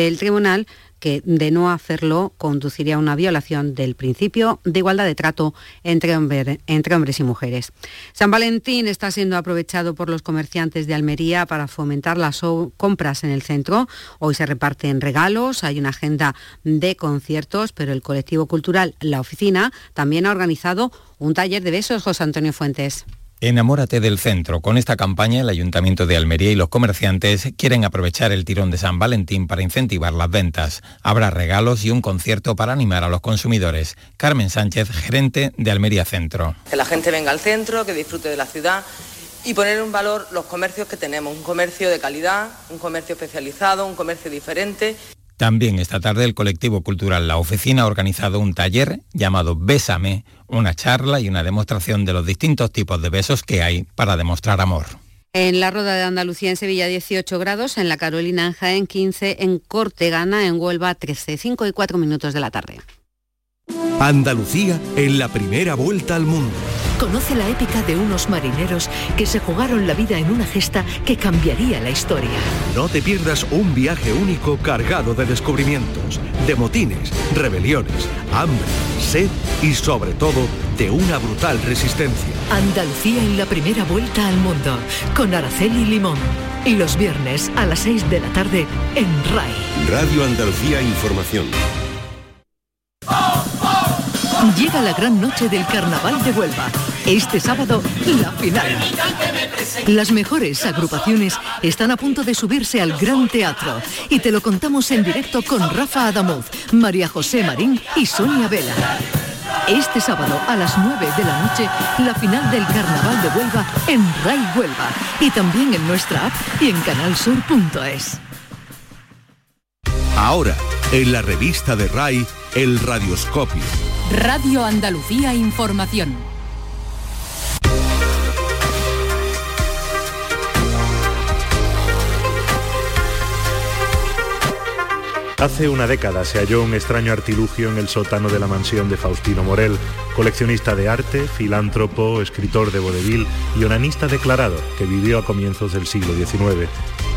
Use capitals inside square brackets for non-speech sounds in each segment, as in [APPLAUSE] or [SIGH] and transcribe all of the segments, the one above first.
del tribunal que de no hacerlo conduciría a una violación del principio de igualdad de trato entre, entre, hombres y mujeres. San Valentín está siendo aprovechado por los comerciantes de Almería para fomentar las compras en el centro. Hoy se reparten regalos, hay una agenda de conciertos, pero el colectivo cultural La Oficina también ha organizado un taller de besos, José Antonio Fuentes. Enamórate del centro. Con esta campaña, el Ayuntamiento de Almería y los comerciantes quieren aprovechar el tirón de San Valentín para incentivar las ventas. Habrá regalos y un concierto para animar a los consumidores. Carmen Sánchez, gerente de Almería Centro. Que la gente venga al centro, que disfrute de la ciudad y poner en valor los comercios que tenemos. Un comercio de calidad, un comercio especializado, un comercio diferente. También esta tarde el colectivo cultural La Oficina ha organizado un taller llamado Bésame, una charla y una demostración de los distintos tipos de besos que hay para demostrar amor. En la Roda de Andalucía en Sevilla 18 grados, en la Carolina en Jaén 15, en Cortegana en Huelva 13, 5 y 4 minutos de la tarde. Andalucía en la primera vuelta al mundo. Conoce la épica de unos marineros que se jugaron la vida en una gesta que cambiaría la historia. No te pierdas un viaje único cargado de descubrimientos, de motines, rebeliones, hambre, sed y sobre todo de una brutal resistencia. Andalucía en la primera vuelta al mundo con Araceli Limón. Y los viernes a las 6 de la tarde en RAI. Radio Andalucía Información. Llega la gran noche del Carnaval de Huelva. Este sábado, la final. Las mejores agrupaciones están a punto de subirse al Gran Teatro y te lo contamos en directo con Rafa Adamuz, María José Marín y Sonia Vela. Este sábado a las 9 de la noche, la final del Carnaval de Huelva en RAI Huelva y también en nuestra app y en canalsur.es. Ahora, en la revista de RAI, el radioscopio Radio Andalucía Información. Hace una década se halló un extraño artilugio en el sótano de la mansión de Faustino Morel, coleccionista de arte, filántropo, escritor de vodevil y onanista declarado que vivió a comienzos del siglo XIX.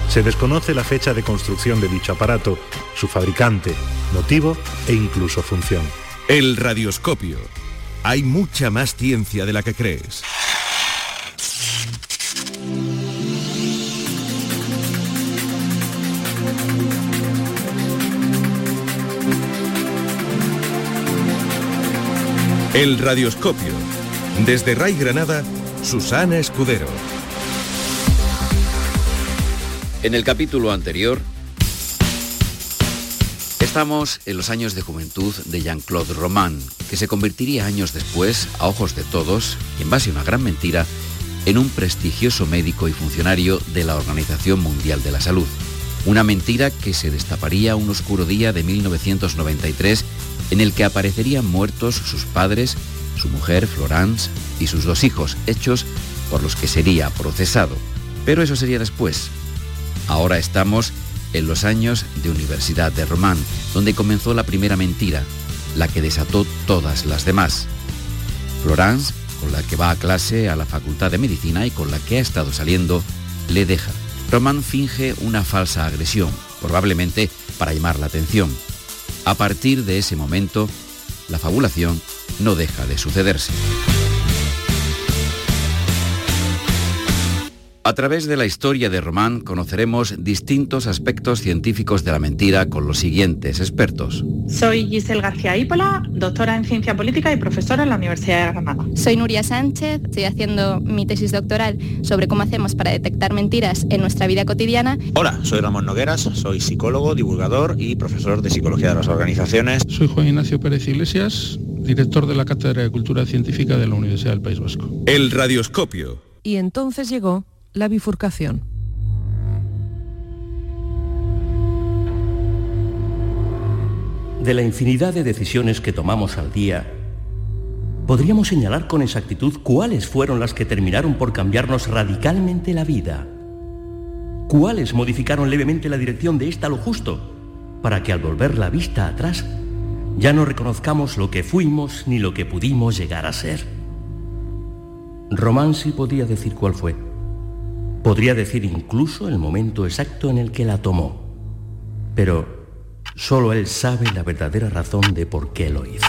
Se desconoce la fecha de construcción de dicho aparato, su fabricante, motivo e incluso función. El radioscopio. Hay mucha más ciencia de la que crees. El radioscopio. Desde Ray Granada, Susana Escudero. En el capítulo anterior Estamos en los años de juventud de Jean-Claude Roman, que se convertiría años después, a ojos de todos, y en base a una gran mentira, en un prestigioso médico y funcionario de la Organización Mundial de la Salud. Una mentira que se destaparía un oscuro día de 1993 en el que aparecerían muertos sus padres, su mujer Florence y sus dos hijos, hechos por los que sería procesado. Pero eso sería después. Ahora estamos en los años de Universidad de Román, donde comenzó la primera mentira, la que desató todas las demás. Florence, con la que va a clase a la Facultad de Medicina y con la que ha estado saliendo, le deja. Román finge una falsa agresión, probablemente para llamar la atención. A partir de ese momento, la fabulación no deja de sucederse. A través de la historia de Román conoceremos distintos aspectos científicos de la mentira con los siguientes expertos. Soy Giselle García Ípola, doctora en ciencia política y profesora en la Universidad de Granada. Soy Nuria Sánchez, estoy haciendo mi tesis doctoral sobre cómo hacemos para detectar mentiras en nuestra vida cotidiana. Hola, soy Ramón Nogueras, soy psicólogo, divulgador y profesor de psicología de las organizaciones. Soy Juan Ignacio Pérez Iglesias, director de la Cátedra de Cultura Científica de la Universidad del País Vasco. El radioscopio. Y entonces llegó la bifurcación. De la infinidad de decisiones que tomamos al día, podríamos señalar con exactitud cuáles fueron las que terminaron por cambiarnos radicalmente la vida. ¿Cuáles modificaron levemente la dirección de esta lo justo para que al volver la vista atrás ya no reconozcamos lo que fuimos ni lo que pudimos llegar a ser? Román sí podía decir cuál fue Podría decir incluso el momento exacto en el que la tomó. Pero Solo él sabe la verdadera razón de por qué lo hizo.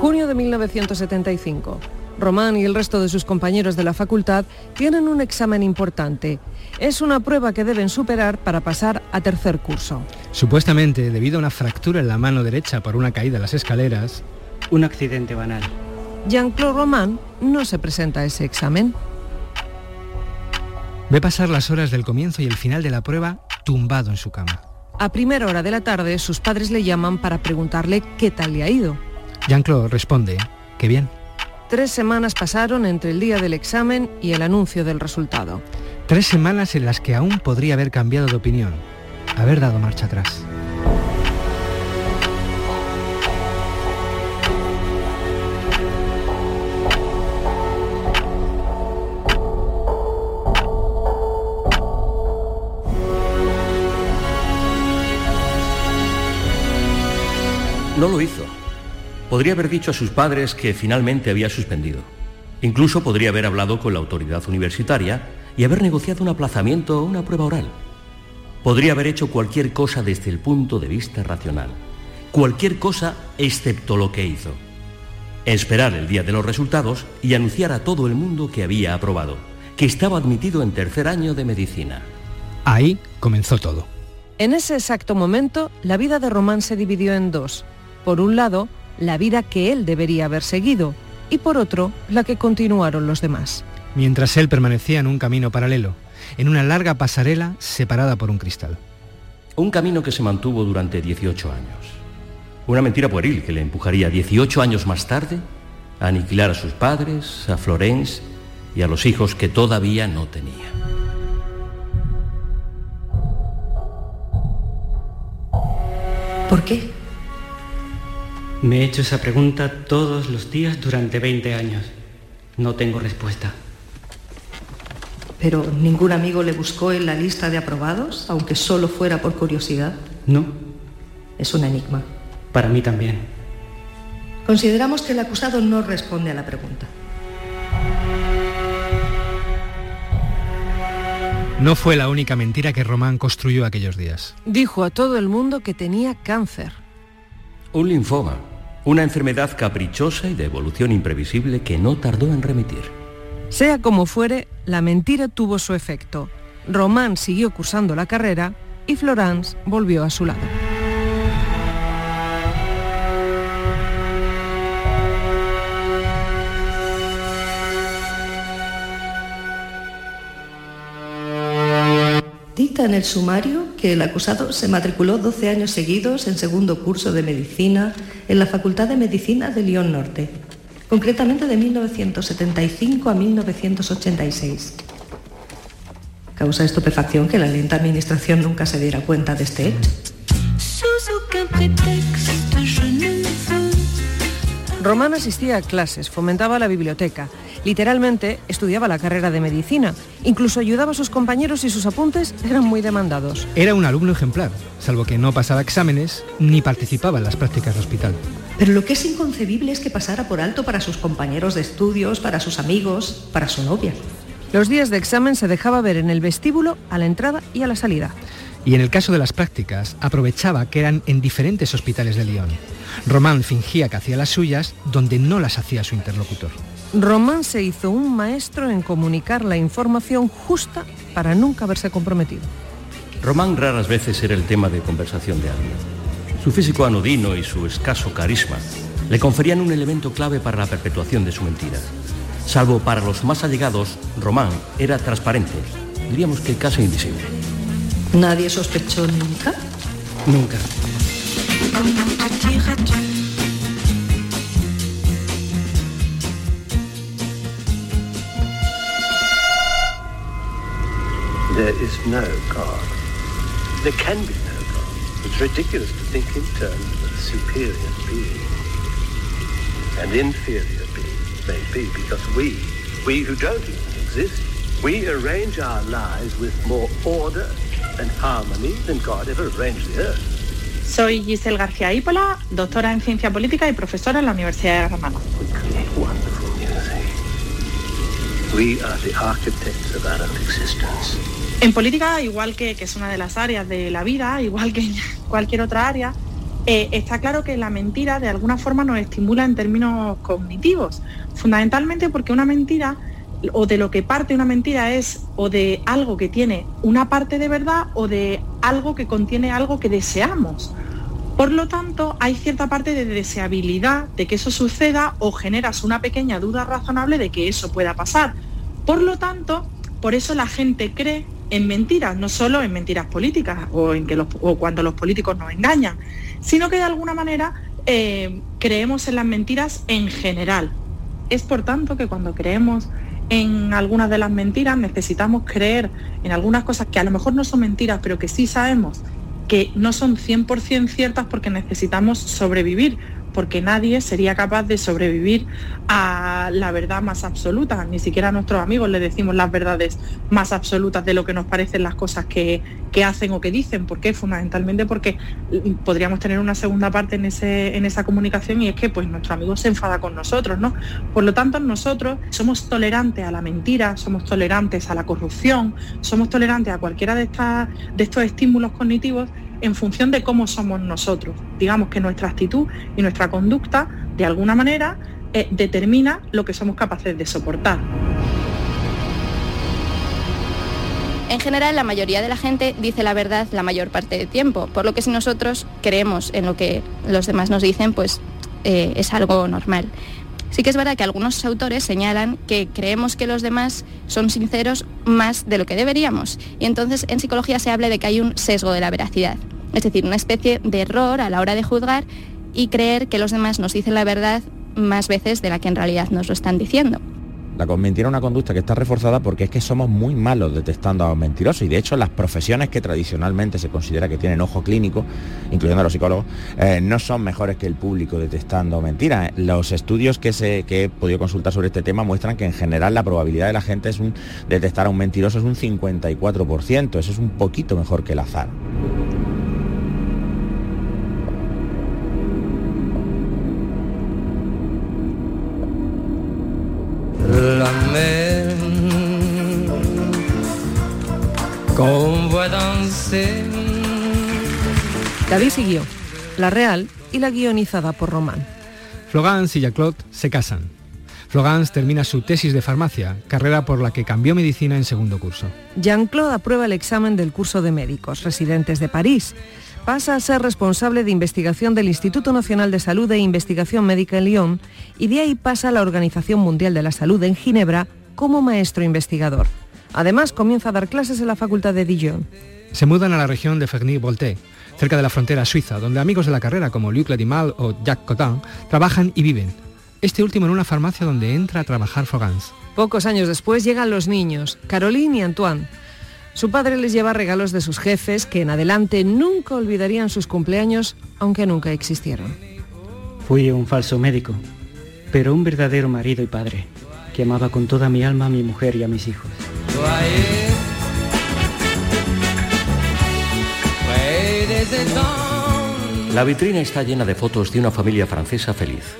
Junio de 1975. Román y el resto de sus compañeros de la facultad tienen un examen importante. Es una prueba que deben superar para pasar a tercer curso. Supuestamente, debido a una fractura en la mano derecha por una caída en las escaleras, un accidente banal. Jean-Claude Román no se presenta a ese examen. Ve pasar las horas del comienzo y el final de la prueba tumbado en su cama. A primera hora de la tarde, sus padres le llaman para preguntarle qué tal le ha ido. Jean-Claude responde, que bien. Tres semanas pasaron entre el día del examen y el anuncio del resultado. Tres semanas en las que aún podría haber cambiado de opinión, haber dado marcha atrás. No lo hizo. Podría haber dicho a sus padres que finalmente había suspendido. Incluso podría haber hablado con la autoridad universitaria y haber negociado un aplazamiento o una prueba oral. Podría haber hecho cualquier cosa desde el punto de vista racional. Cualquier cosa excepto lo que hizo. Esperar el día de los resultados y anunciar a todo el mundo que había aprobado, que estaba admitido en tercer año de medicina. Ahí comenzó todo. En ese exacto momento, la vida de Román se dividió en dos. Por un lado, la vida que él debería haber seguido y por otro, la que continuaron los demás. Mientras él permanecía en un camino paralelo, en una larga pasarela separada por un cristal. Un camino que se mantuvo durante 18 años. Una mentira pueril que le empujaría 18 años más tarde a aniquilar a sus padres, a Florence y a los hijos que todavía no tenía. ¿Por qué? Me he hecho esa pregunta todos los días durante 20 años. No tengo respuesta. ¿Pero ningún amigo le buscó en la lista de aprobados, aunque solo fuera por curiosidad? No. Es un enigma. Para mí también. Consideramos que el acusado no responde a la pregunta. No fue la única mentira que Román construyó aquellos días. Dijo a todo el mundo que tenía cáncer. Un linfoma, una enfermedad caprichosa y de evolución imprevisible que no tardó en remitir. Sea como fuere, la mentira tuvo su efecto. Román siguió cursando la carrera y Florence volvió a su lado. Dicta en el sumario que el acusado se matriculó 12 años seguidos en segundo curso de medicina en la Facultad de Medicina de Lyon Norte, concretamente de 1975 a 1986. Causa estupefacción que la lenta administración nunca se diera cuenta de este hecho. Román asistía a clases, fomentaba la biblioteca, literalmente estudiaba la carrera de medicina, incluso ayudaba a sus compañeros y sus apuntes eran muy demandados. Era un alumno ejemplar, salvo que no pasaba exámenes ni participaba en las prácticas de hospital. Pero lo que es inconcebible es que pasara por alto para sus compañeros de estudios, para sus amigos, para su novia. Los días de examen se dejaba ver en el vestíbulo, a la entrada y a la salida. Y en el caso de las prácticas, aprovechaba que eran en diferentes hospitales de Lyon. Román fingía que hacía las suyas donde no las hacía su interlocutor. Román se hizo un maestro en comunicar la información justa para nunca verse comprometido. Román raras veces era el tema de conversación de alguien. Su físico anodino y su escaso carisma le conferían un elemento clave para la perpetuación de su mentira. Salvo para los más allegados, Román era transparente, diríamos que casi invisible. ¿Nadie sospechó nunca? Nunca. There is no God. There can be no God. It's ridiculous to think in terms of a superior being. And inferior being may be because we, we who don't even exist, we arrange our lives with more order and harmony than God ever arranged the earth. Soy Giselle García Ípola, doctora en Ciencia Política y profesora en la Universidad de Granada. En política, igual que, que, es una de las áreas de la vida, [LAUGHS] igual que en cualquier otra área, eh, está claro que la mentira de alguna forma nos estimula en términos cognitivos, fundamentalmente porque una mentira o de lo que parte una mentira es o de algo que tiene una parte de verdad o de algo que contiene algo que deseamos. Por lo tanto, hay cierta parte de deseabilidad de que eso suceda o generas una pequeña duda razonable de que eso pueda pasar. Por lo tanto, por eso la gente cree en mentiras, no solo en mentiras políticas o, en que o cuando los políticos nos engañan, sino que de alguna manera eh, creemos en las mentiras en general. Es por tanto que cuando creemos en algunas de las mentiras necesitamos creer en algunas cosas que a lo mejor no son mentiras, pero que sí sabemos que no son 100% ciertas porque necesitamos sobrevivir, porque nadie sería capaz de sobrevivir a la verdad más absoluta. Ni siquiera a nuestros amigos les decimos las verdades más absolutas de lo que nos parecen las cosas que, hacen o que dicen. ¿Por qué? Fundamentalmente porque podríamos tener una segunda parte en, ese, en esa comunicación y es que pues, nuestro amigo se enfada con nosotros. ¿no? Por lo tanto, nosotros somos tolerantes a la mentira, somos tolerantes a la corrupción, somos tolerantes a cualquiera de, estas, de estos estímulos cognitivos en función de cómo somos nosotros. Digamos que nuestra actitud y nuestra conducta, de alguna manera, eh, determina lo que somos capaces de soportar. En general, la mayoría de la gente dice la verdad la mayor parte del tiempo, por lo que si nosotros creemos en lo que los demás nos dicen, pues eh, es algo normal. Sí que es verdad que algunos autores señalan que creemos que los demás son sinceros más de lo que deberíamos. Y entonces en psicología se habla de que hay un sesgo de la veracidad es decir, una especie de error a la hora de juzgar y creer que los demás nos dicen la verdad más veces de la que en realidad nos lo están diciendo. La mentira es una conducta que está reforzada porque es que somos muy malos detectando a los mentirosos y de hecho las profesiones que tradicionalmente se considera que tienen ojo clínico, incluyendo a los psicólogos, eh, no son mejores que el público detectando mentiras. Los estudios que, que he podido consultar sobre este tema muestran que en general la probabilidad de la gente es un, detectar a un mentiroso es un 54%, eso es un poquito mejor que el azar. David siguió, la real y la guionizada por Román. Flogans y Jacques se casan. Flogans termina su tesis de farmacia, carrera por la que cambió medicina en segundo curso. Jean-Claude aprueba el examen del curso de médicos residentes de París pasa a ser responsable de investigación del Instituto Nacional de Salud e Investigación Médica en Lyon y de ahí pasa a la Organización Mundial de la Salud en Ginebra como maestro investigador. Además, comienza a dar clases en la Facultad de Dijon. Se mudan a la región de Ferny-Voltais, cerca de la frontera suiza, donde amigos de la carrera como Luc Ledimal o Jacques Cotin trabajan y viven. Este último en una farmacia donde entra a trabajar Fogans. Pocos años después llegan los niños, Caroline y Antoine. Su padre les lleva regalos de sus jefes que en adelante nunca olvidarían sus cumpleaños, aunque nunca existieron. Fui un falso médico, pero un verdadero marido y padre, que amaba con toda mi alma a mi mujer y a mis hijos. La vitrina está llena de fotos de una familia francesa feliz.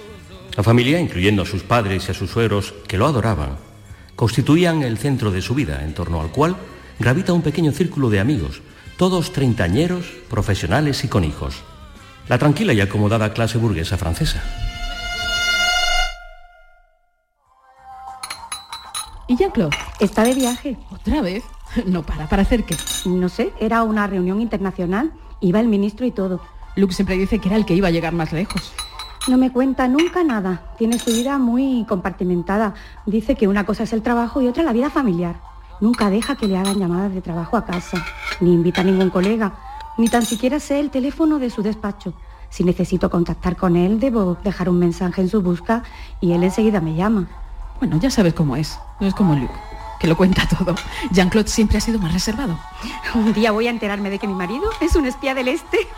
La familia, incluyendo a sus padres y a sus suegros, que lo adoraban, constituían el centro de su vida, en torno al cual gravita un pequeño círculo de amigos, todos treintañeros, profesionales y con hijos. La tranquila y acomodada clase burguesa francesa. ¿Y Jean-Claude? Está de viaje. ¿Otra vez? [LAUGHS] No para, ¿para hacer qué? No sé, era una reunión internacional. Iba el ministro y todo. Luke siempre dice que era el que iba a llegar más lejos. No me cuenta nunca nada. Tiene su vida muy compartimentada. Dice que una cosa es el trabajo y otra la vida familiar. Nunca deja que le hagan llamadas de trabajo a casa, ni invita a ningún colega, ni tan siquiera sé el teléfono de su despacho. Si necesito contactar con él, debo dejar un mensaje en su busca y él enseguida me llama. Bueno, ya sabes cómo es. No es como Luke, que lo cuenta todo. Jean-Claude siempre ha sido más reservado. Un día voy a enterarme de que mi marido es un espía del este. [LAUGHS]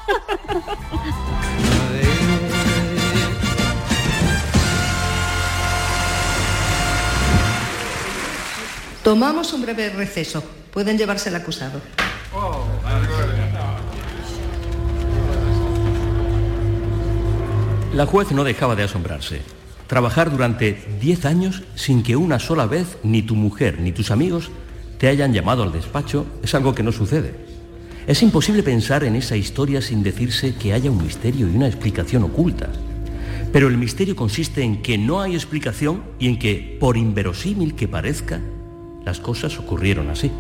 Tomamos un breve receso. Pueden llevarse el acusado. La juez no dejaba de asombrarse. Trabajar durante 10 años sin que una sola vez ni tu mujer ni tus amigos te hayan llamado al despacho es algo que no sucede. Es imposible pensar en esa historia sin decirse que haya un misterio y una explicación oculta. Pero el misterio consiste en que no hay explicación y en que, por inverosímil que parezca, las cosas ocurrieron así.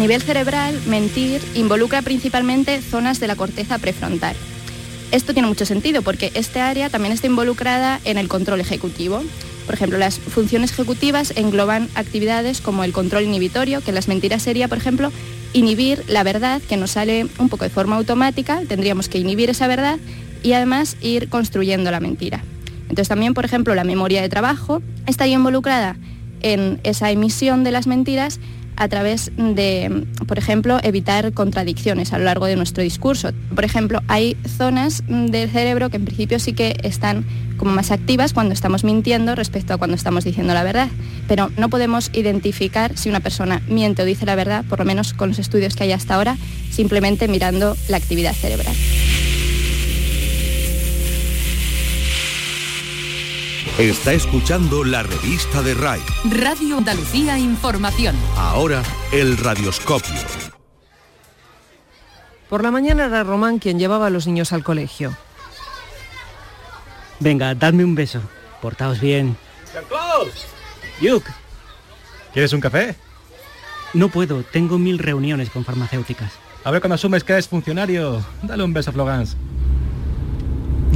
Nivel cerebral, mentir involucra principalmente zonas de la corteza prefrontal. Esto tiene mucho sentido porque este área también está involucrada en el control ejecutivo. Por ejemplo, las funciones ejecutivas engloban actividades como el control inhibitorio, que en las mentiras sería, por ejemplo, inhibir la verdad, que nos sale un poco de forma automática, tendríamos que inhibir esa verdad y además ir construyendo la mentira. Entonces también, por ejemplo, la memoria de trabajo estaría involucrada en esa emisión de las mentiras a través de, por ejemplo, evitar contradicciones a lo largo de nuestro discurso. Por ejemplo, hay zonas del cerebro que en principio sí que están como más activas cuando estamos mintiendo respecto a cuando estamos diciendo la verdad, pero no podemos identificar si una persona miente o dice la verdad, por lo menos con los estudios que hay hasta ahora, simplemente mirando la actividad cerebral. Está escuchando la revista de RAI. Radio Andalucía Información. Ahora, el radioscopio. Por la mañana era Román quien llevaba a los niños al colegio. Venga, dadme un beso. Portaos bien. Yuk, ¿Quieres un café? no puedo. Tengo mil reuniones con farmacéuticas. A ver cuando asumes que eres funcionario, dale un beso a Florence.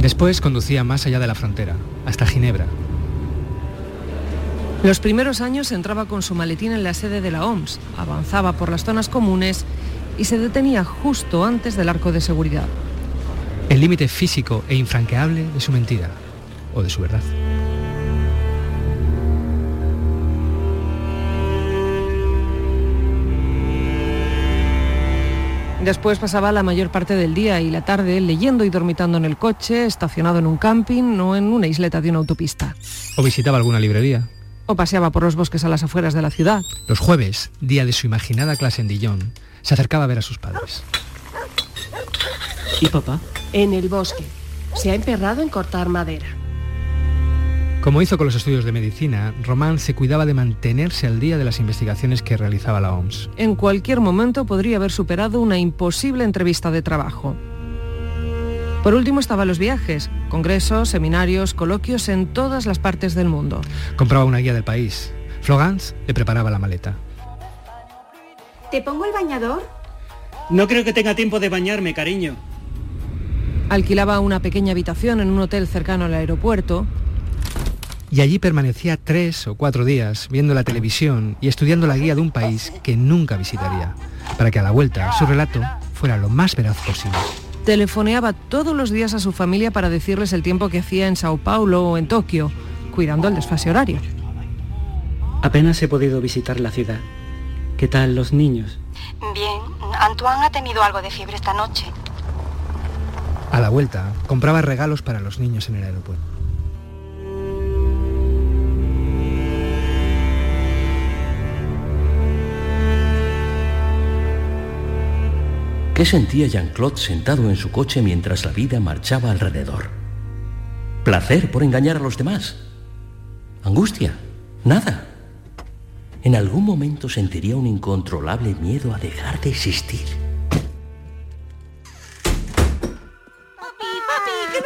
Después conducía más allá de la frontera, hasta Ginebra. Los primeros años entraba con su maletín en la sede de la OMS, avanzaba por las zonas comunes y se detenía justo antes del arco de seguridad. El límite físico e infranqueable de su mentira, o de su verdad. Después pasaba la mayor parte del día y la tarde leyendo y dormitando en el coche, estacionado en un camping o en una isleta de una autopista. O visitaba alguna librería. O paseaba por los bosques a las afueras de la ciudad. Los jueves, día de su imaginada clase en Dijon, se acercaba a ver a sus padres. ¿Y papá? En el bosque. Se ha emperrado en cortar madera. Como hizo con los estudios de medicina, Román se cuidaba de mantenerse al día de las investigaciones que realizaba la OMS. En cualquier momento podría haber superado una imposible entrevista de trabajo. Por último estaban los viajes, congresos, seminarios, coloquios en todas las partes del mundo. Compraba una guía del país. Flogans le preparaba la maleta. ¿Te pongo el bañador? No creo que tenga tiempo de bañarme, cariño. Alquilaba una pequeña habitación en un hotel cercano al aeropuerto. Y allí permanecía tres o cuatro días viendo la televisión y estudiando la guía de un país que nunca visitaría, para que a la vuelta su relato fuera lo más veraz posible. Telefoneaba todos los días a su familia para decirles el tiempo que hacía en Sao Paulo o en Tokio, cuidando el desfase horario. Apenas he podido visitar la ciudad. ¿Qué tal los niños? Bien, Antoine ha tenido algo de fiebre esta noche. A la vuelta, compraba regalos para los niños en el aeropuerto. ¿Qué sentía Jean-Claude sentado en su coche mientras la vida marchaba alrededor? ¿Placer por engañar a los demás? ¿Angustia? Nada. En algún momento sentiría un incontrolable miedo a dejar de existir.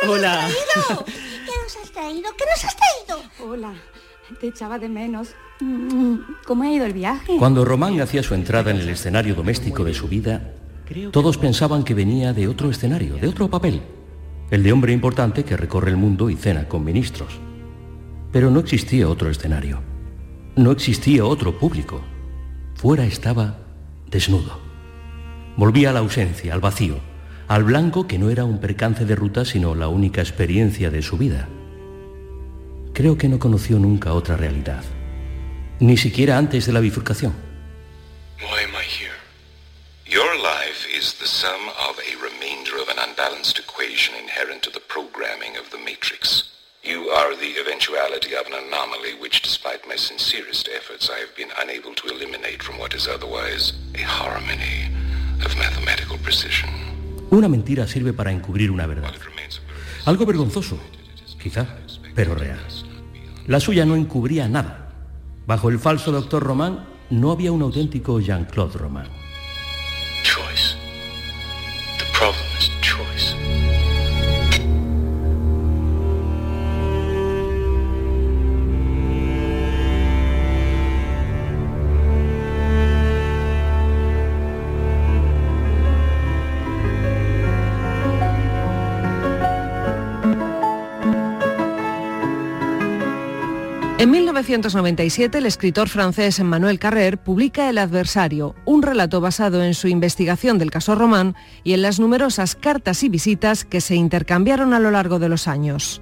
Hola. [LAUGHS] ¿Qué nos has traído? ¿Qué nos has traído? Hola, te echaba de menos. Mm, ¿Cómo ha ido el viaje? Cuando Román hacía su entrada en el escenario doméstico de su vida, todos pensaban que venía de otro escenario, de otro papel, el de hombre importante que recorre el mundo y cena con ministros. Pero no existía otro escenario, no existía otro público. Fuera estaba desnudo. Volvía a la ausencia, al vacío, al blanco que no era un percance de ruta, sino la única experiencia de su vida. Creo que no conoció nunca otra realidad, ni siquiera antes de la bifurcación. Unbalanced equation inherent to the programming of the Matrix. You are the eventuality of an anomaly which, despite my sincerest efforts, I have been unable to eliminate from what is otherwise a harmony of mathematical precision. Una mentira sirve para encubrir una verdad. Algo vergonzoso, quizá, pero real. La suya no encubría nada. Bajo el falso doctor Román no había un auténtico Jean-Claude Román. 1997, el escritor francés Emmanuel Carrère publica El adversario, un relato basado en su investigación del caso Román y en las numerosas cartas y visitas que se intercambiaron a lo largo de los años.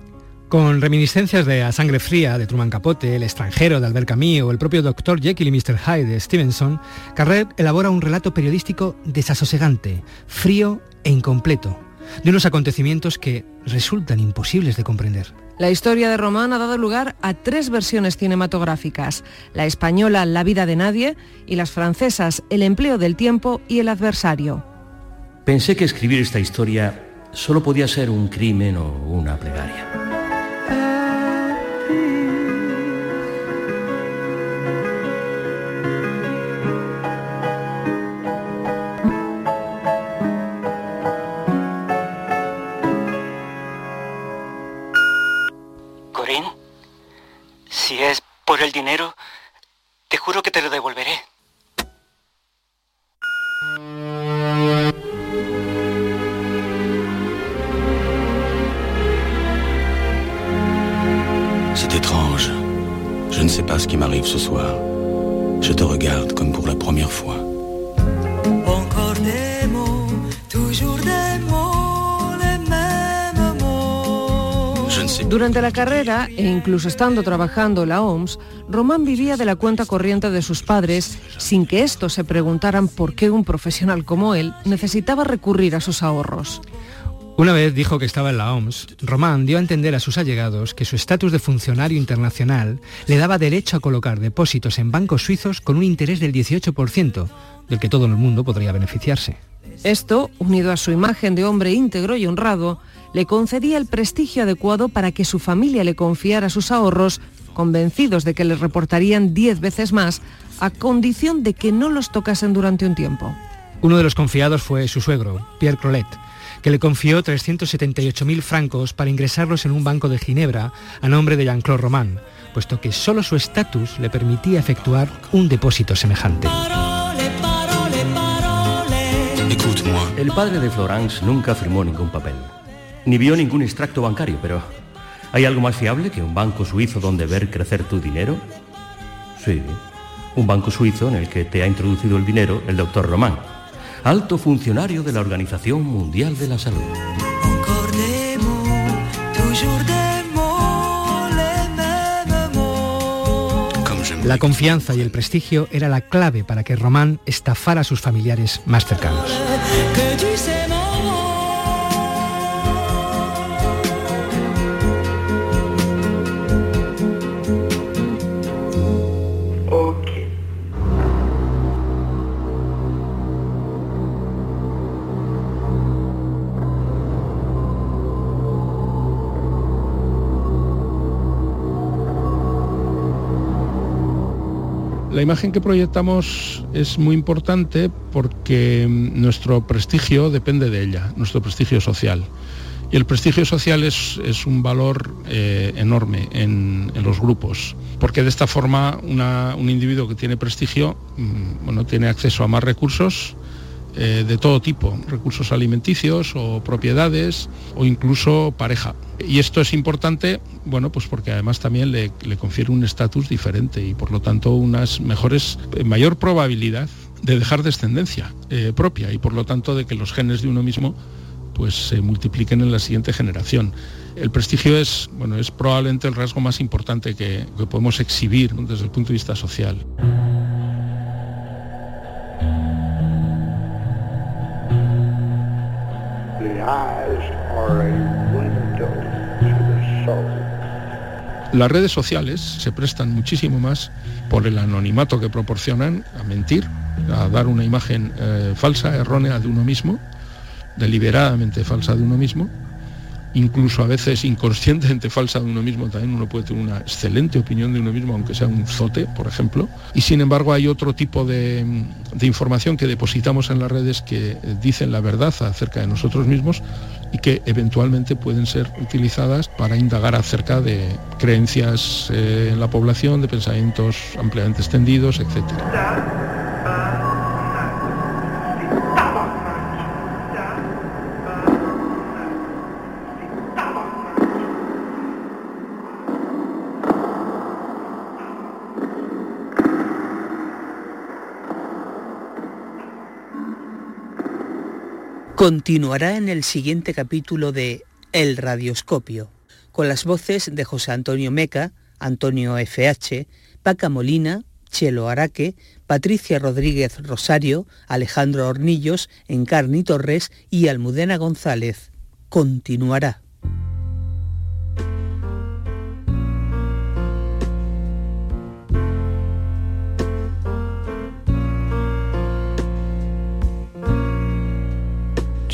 Con reminiscencias de A Sangre Fría de Truman Capote, El extranjero de Albert Camus el propio Dr. Jekyll y Mr. Hyde de Stevenson, Carrère elabora un relato periodístico desasosegante, frío e incompleto, de unos acontecimientos que resultan imposibles de comprender. La historia de Román ha dado lugar a tres versiones cinematográficas, la española La vida de nadie y las francesas El empleo del tiempo y El adversario. Pensé que escribir esta historia solo podía ser un crimen o una plegaria. Si es por el dinero, te juro que te lo devolveré. C'est étrange. Je ne sais pas ce qui m'arrive ce soir. Je te regarde comme pour la première fois. Durante la carrera e incluso estando trabajando en la OMS, Román vivía de la cuenta corriente de sus padres sin que estos se preguntaran por qué un profesional como él necesitaba recurrir a sus ahorros. Una vez dijo que estaba en la OMS, Román dio a entender a sus allegados que su estatus de funcionario internacional le daba derecho a colocar depósitos en bancos suizos con un interés del 18%, del que todo el mundo podría beneficiarse. Esto, unido a su imagen de hombre íntegro y honrado, le concedía el prestigio adecuado para que su familia le confiara sus ahorros, convencidos de que les reportarían 10 veces más, a condición de que no los tocasen durante un tiempo. Uno de los confiados fue su suegro, Pierre Crolet, que le confió 378.000 francos para ingresarlos en un banco de Ginebra a nombre de Jean-Claude Román, puesto que solo su estatus le permitía efectuar un depósito semejante. El padre de Florence nunca firmó ningún papel, ni vio ningún extracto bancario, pero ¿hay algo más fiable que un banco suizo donde ver crecer tu dinero? Sí, un banco suizo en el que te ha introducido el dinero el doctor Román, alto funcionario de la Organización Mundial de la Salud. La confianza y el prestigio era la clave para que Román estafara a sus familiares más cercanos. La imagen que proyectamos es muy importante porque mm, nuestro prestigio depende de ella, nuestro prestigio social. Y el prestigio social es, es un valor eh, enorme en, en los grupos, porque de esta forma un individuo que tiene prestigio mm, bueno, tiene acceso a más recursos eh, de todo tipo, recursos alimenticios o propiedades o incluso pareja. Y esto es importante, bueno, pues porque además también le, le confiere un estatus diferente y por lo tanto unas mejores, eh, mayor probabilidad de dejar descendencia eh, propia y por lo tanto de que los genes de uno mismo pues se multipliquen en la siguiente generación. El prestigio es, bueno, es probablemente el rasgo más importante que, que podemos exhibir desde el punto de vista social. Las redes sociales se prestan muchísimo más por el anonimato que proporcionan a mentir, a dar una imagen eh, falsa, errónea de uno mismo, deliberadamente falsa de uno mismo, incluso a veces inconscientemente falsa de uno mismo, también uno puede tener una excelente opinión de uno mismo, aunque sea un zote, por ejemplo. Y sin embargo hay otro tipo de, de información que depositamos en las redes que dicen la verdad acerca de nosotros mismos y que eventualmente pueden ser utilizadas para indagar acerca de creencias eh, en la población, de pensamientos ampliamente extendidos, etcétera. Continuará en el siguiente capítulo de El Radioscopio, con las voces de José Antonio Meca, Antonio FH, Paca Molina, Chelo Araque, Patricia Rodríguez Rosario, Alejandro Hornillos, Encarni Torres y Almudena González. Continuará.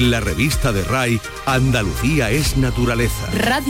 En la revista de RAI, Andalucía es naturaleza.